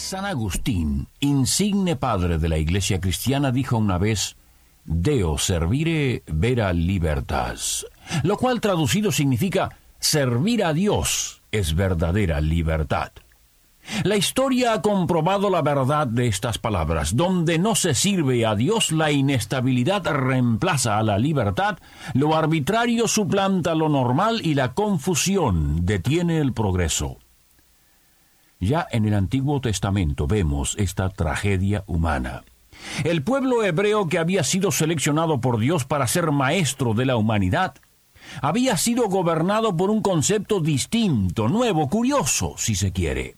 San Agustín, insigne padre de la Iglesia cristiana, dijo una vez, Deo servire vera libertas, lo cual traducido significa servir a Dios es verdadera libertad. La historia ha comprobado la verdad de estas palabras. Donde no se sirve a Dios, la inestabilidad reemplaza a la libertad, lo arbitrario suplanta lo normal y la confusión detiene el progreso. Ya en el Antiguo Testamento vemos esta tragedia humana. El pueblo hebreo que había sido seleccionado por Dios para ser maestro de la humanidad, había sido gobernado por un concepto distinto, nuevo, curioso, si se quiere.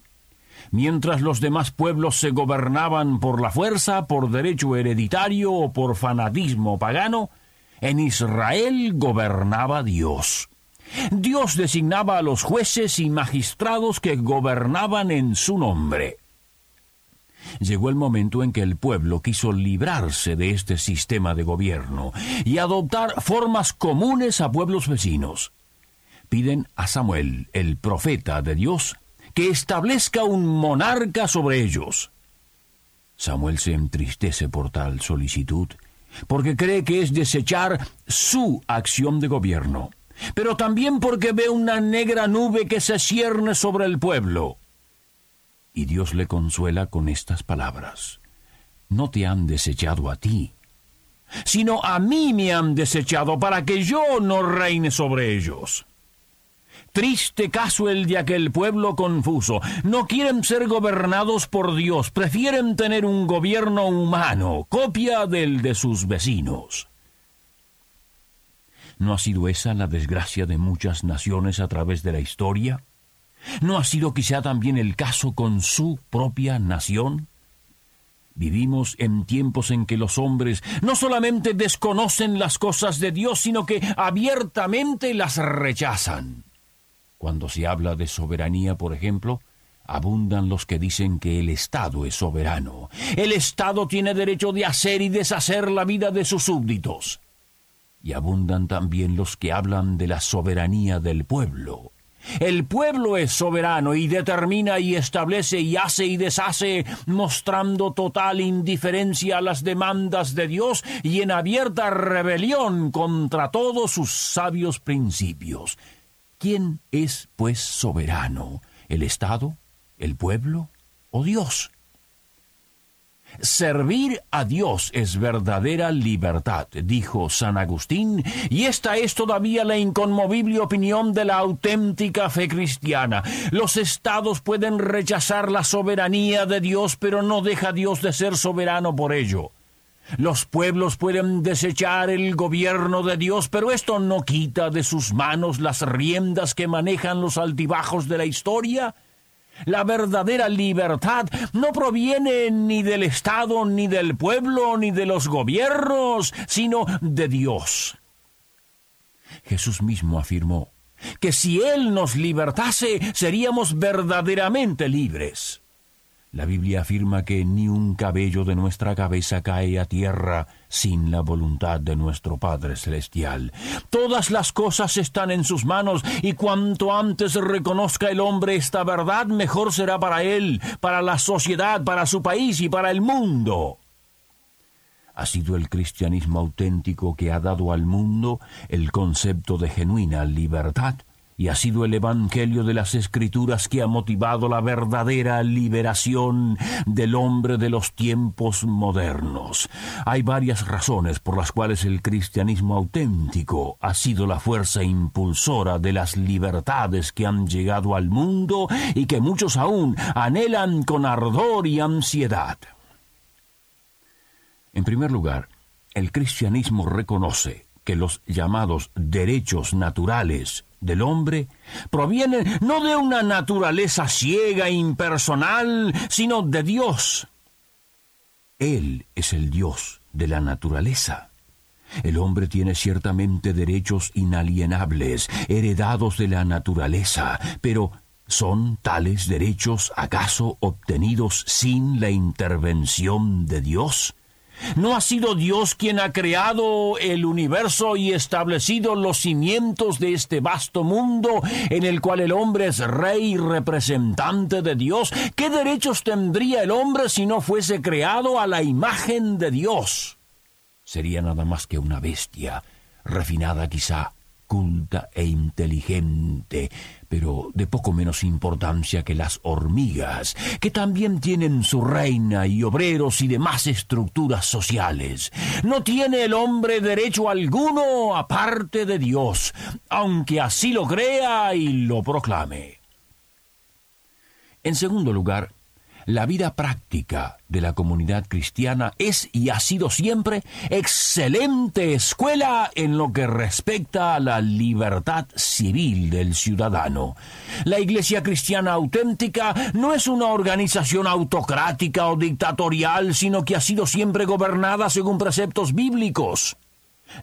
Mientras los demás pueblos se gobernaban por la fuerza, por derecho hereditario o por fanatismo pagano, en Israel gobernaba Dios. Dios designaba a los jueces y magistrados que gobernaban en su nombre. Llegó el momento en que el pueblo quiso librarse de este sistema de gobierno y adoptar formas comunes a pueblos vecinos. Piden a Samuel, el profeta de Dios, que establezca un monarca sobre ellos. Samuel se entristece por tal solicitud, porque cree que es desechar su acción de gobierno pero también porque ve una negra nube que se cierne sobre el pueblo. Y Dios le consuela con estas palabras. No te han desechado a ti, sino a mí me han desechado para que yo no reine sobre ellos. Triste caso el de aquel pueblo confuso. No quieren ser gobernados por Dios, prefieren tener un gobierno humano, copia del de sus vecinos. ¿No ha sido esa la desgracia de muchas naciones a través de la historia? ¿No ha sido quizá también el caso con su propia nación? Vivimos en tiempos en que los hombres no solamente desconocen las cosas de Dios, sino que abiertamente las rechazan. Cuando se habla de soberanía, por ejemplo, abundan los que dicen que el Estado es soberano. El Estado tiene derecho de hacer y deshacer la vida de sus súbditos y abundan también los que hablan de la soberanía del pueblo. El pueblo es soberano y determina y establece y hace y deshace, mostrando total indiferencia a las demandas de Dios y en abierta rebelión contra todos sus sabios principios. ¿Quién es, pues, soberano? ¿El Estado? ¿El pueblo? ¿O Dios? Servir a Dios es verdadera libertad, dijo San Agustín, y esta es todavía la inconmovible opinión de la auténtica fe cristiana. Los estados pueden rechazar la soberanía de Dios, pero no deja Dios de ser soberano por ello. Los pueblos pueden desechar el gobierno de Dios, pero esto no quita de sus manos las riendas que manejan los altibajos de la historia la verdadera libertad no proviene ni del Estado, ni del pueblo, ni de los gobiernos, sino de Dios. Jesús mismo afirmó que si Él nos libertase, seríamos verdaderamente libres. La Biblia afirma que ni un cabello de nuestra cabeza cae a tierra sin la voluntad de nuestro Padre Celestial. Todas las cosas están en sus manos y cuanto antes reconozca el hombre esta verdad, mejor será para él, para la sociedad, para su país y para el mundo. Ha sido el cristianismo auténtico que ha dado al mundo el concepto de genuina libertad y ha sido el Evangelio de las Escrituras que ha motivado la verdadera liberación del hombre de los tiempos modernos. Hay varias razones por las cuales el cristianismo auténtico ha sido la fuerza impulsora de las libertades que han llegado al mundo y que muchos aún anhelan con ardor y ansiedad. En primer lugar, el cristianismo reconoce que los llamados derechos naturales del hombre provienen no de una naturaleza ciega e impersonal, sino de Dios. Él es el Dios de la naturaleza. El hombre tiene ciertamente derechos inalienables, heredados de la naturaleza, pero ¿son tales derechos acaso obtenidos sin la intervención de Dios? ¿No ha sido Dios quien ha creado el universo y establecido los cimientos de este vasto mundo en el cual el hombre es rey y representante de Dios? ¿Qué derechos tendría el hombre si no fuese creado a la imagen de Dios? Sería nada más que una bestia, refinada quizá, culta e inteligente, pero de poco menos importancia que las hormigas, que también tienen su reina y obreros y demás estructuras sociales. No tiene el hombre derecho alguno aparte de Dios, aunque así lo crea y lo proclame. En segundo lugar, la vida práctica de la comunidad cristiana es y ha sido siempre excelente escuela en lo que respecta a la libertad civil del ciudadano. La Iglesia Cristiana auténtica no es una organización autocrática o dictatorial, sino que ha sido siempre gobernada según preceptos bíblicos.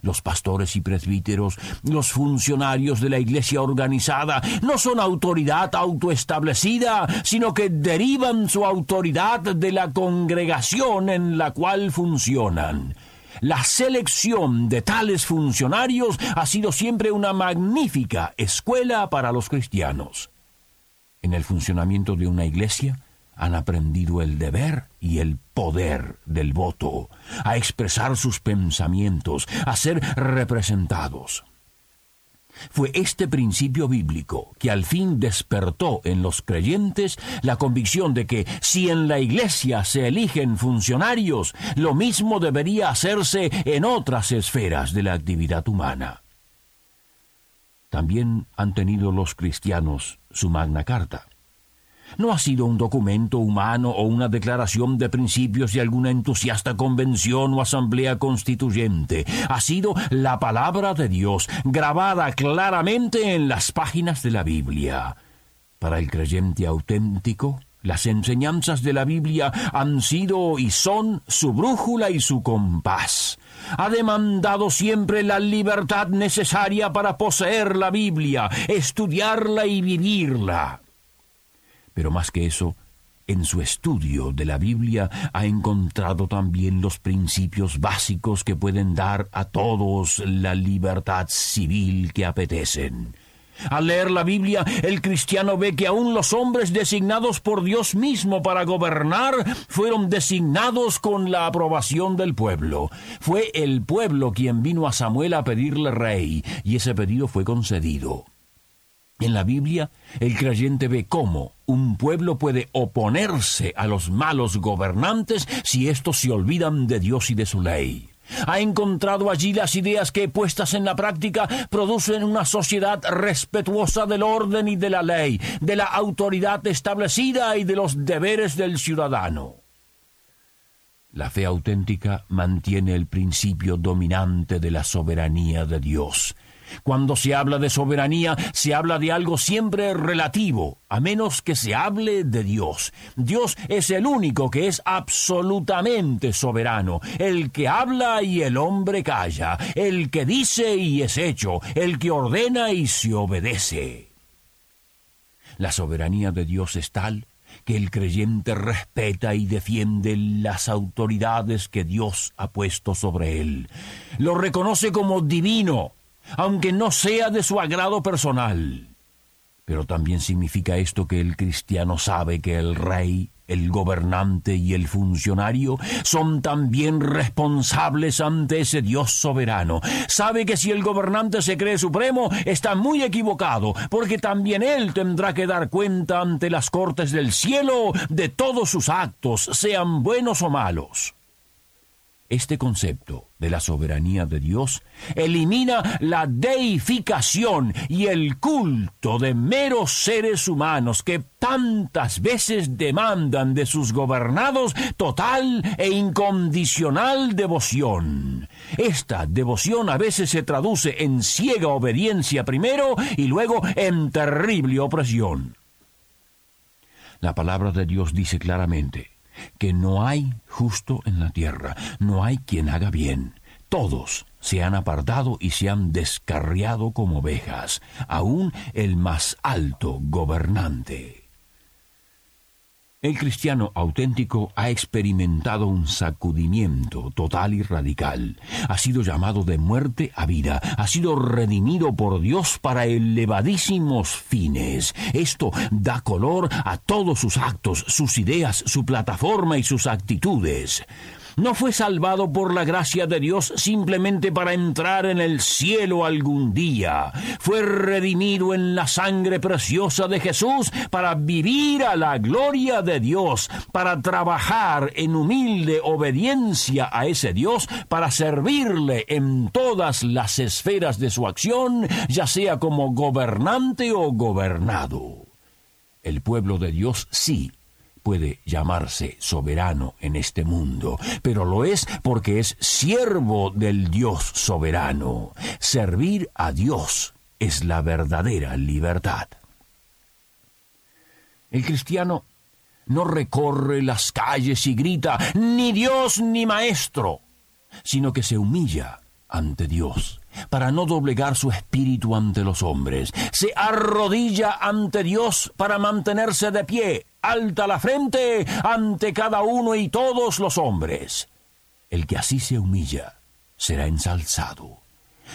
Los pastores y presbíteros, los funcionarios de la iglesia organizada, no son autoridad autoestablecida, sino que derivan su autoridad de la congregación en la cual funcionan. La selección de tales funcionarios ha sido siempre una magnífica escuela para los cristianos. En el funcionamiento de una iglesia, han aprendido el deber y el poder del voto, a expresar sus pensamientos, a ser representados. Fue este principio bíblico que al fin despertó en los creyentes la convicción de que si en la Iglesia se eligen funcionarios, lo mismo debería hacerse en otras esferas de la actividad humana. También han tenido los cristianos su Magna Carta no ha sido un documento humano o una declaración de principios de alguna entusiasta convención o asamblea constituyente. Ha sido la palabra de Dios, grabada claramente en las páginas de la Biblia. Para el creyente auténtico, las enseñanzas de la Biblia han sido y son su brújula y su compás. Ha demandado siempre la libertad necesaria para poseer la Biblia, estudiarla y vivirla pero más que eso, en su estudio de la Biblia ha encontrado también los principios básicos que pueden dar a todos la libertad civil que apetecen. Al leer la Biblia, el cristiano ve que aún los hombres designados por Dios mismo para gobernar fueron designados con la aprobación del pueblo. Fue el pueblo quien vino a Samuel a pedirle rey, y ese pedido fue concedido. En la Biblia, el creyente ve cómo un pueblo puede oponerse a los malos gobernantes si éstos se olvidan de Dios y de su ley. Ha encontrado allí las ideas que, puestas en la práctica, producen una sociedad respetuosa del orden y de la ley, de la autoridad establecida y de los deberes del ciudadano. La fe auténtica mantiene el principio dominante de la soberanía de Dios, cuando se habla de soberanía, se habla de algo siempre relativo, a menos que se hable de Dios. Dios es el único que es absolutamente soberano, el que habla y el hombre calla, el que dice y es hecho, el que ordena y se obedece. La soberanía de Dios es tal que el creyente respeta y defiende las autoridades que Dios ha puesto sobre él. Lo reconoce como divino, aunque no sea de su agrado personal. Pero también significa esto que el cristiano sabe que el rey, el gobernante y el funcionario son también responsables ante ese Dios soberano. Sabe que si el gobernante se cree supremo, está muy equivocado, porque también él tendrá que dar cuenta ante las cortes del cielo de todos sus actos, sean buenos o malos. Este concepto de la soberanía de Dios elimina la deificación y el culto de meros seres humanos que tantas veces demandan de sus gobernados total e incondicional devoción. Esta devoción a veces se traduce en ciega obediencia primero y luego en terrible opresión. La palabra de Dios dice claramente, que no hay justo en la tierra, no hay quien haga bien. Todos se han apartado y se han descarriado como ovejas, aún el más alto gobernante. El cristiano auténtico ha experimentado un sacudimiento total y radical. Ha sido llamado de muerte a vida. Ha sido redimido por Dios para elevadísimos fines. Esto da color a todos sus actos, sus ideas, su plataforma y sus actitudes no fue salvado por la gracia de Dios simplemente para entrar en el cielo algún día. Fue redimido en la sangre preciosa de Jesús para vivir a la gloria de Dios, para trabajar en humilde obediencia a ese Dios, para servirle en todas las esferas de su acción, ya sea como gobernante o gobernado. El pueblo de Dios sí puede llamarse soberano en este mundo, pero lo es porque es siervo del Dios soberano. Servir a Dios es la verdadera libertad. El cristiano no recorre las calles y grita, ni Dios ni maestro, sino que se humilla ante Dios para no doblegar su espíritu ante los hombres. Se arrodilla ante Dios para mantenerse de pie, alta la frente ante cada uno y todos los hombres. El que así se humilla será ensalzado.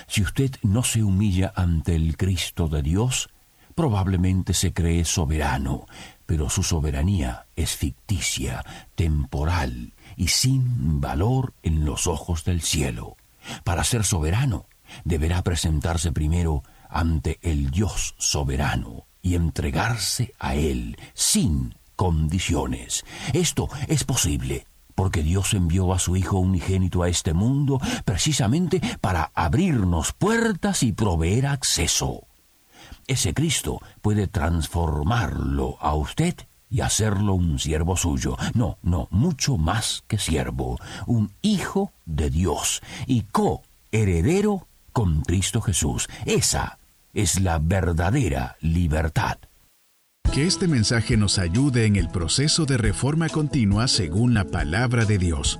Si usted no se humilla ante el Cristo de Dios, probablemente se cree soberano, pero su soberanía es ficticia, temporal y sin valor en los ojos del cielo. Para ser soberano, deberá presentarse primero ante el Dios soberano y entregarse a Él sin condiciones. Esto es posible porque Dios envió a su Hijo unigénito a este mundo precisamente para abrirnos puertas y proveer acceso. Ese Cristo puede transformarlo a usted y hacerlo un siervo suyo. No, no, mucho más que siervo, un hijo de Dios y co-heredero con Cristo Jesús. Esa es la verdadera libertad. Que este mensaje nos ayude en el proceso de reforma continua según la palabra de Dios.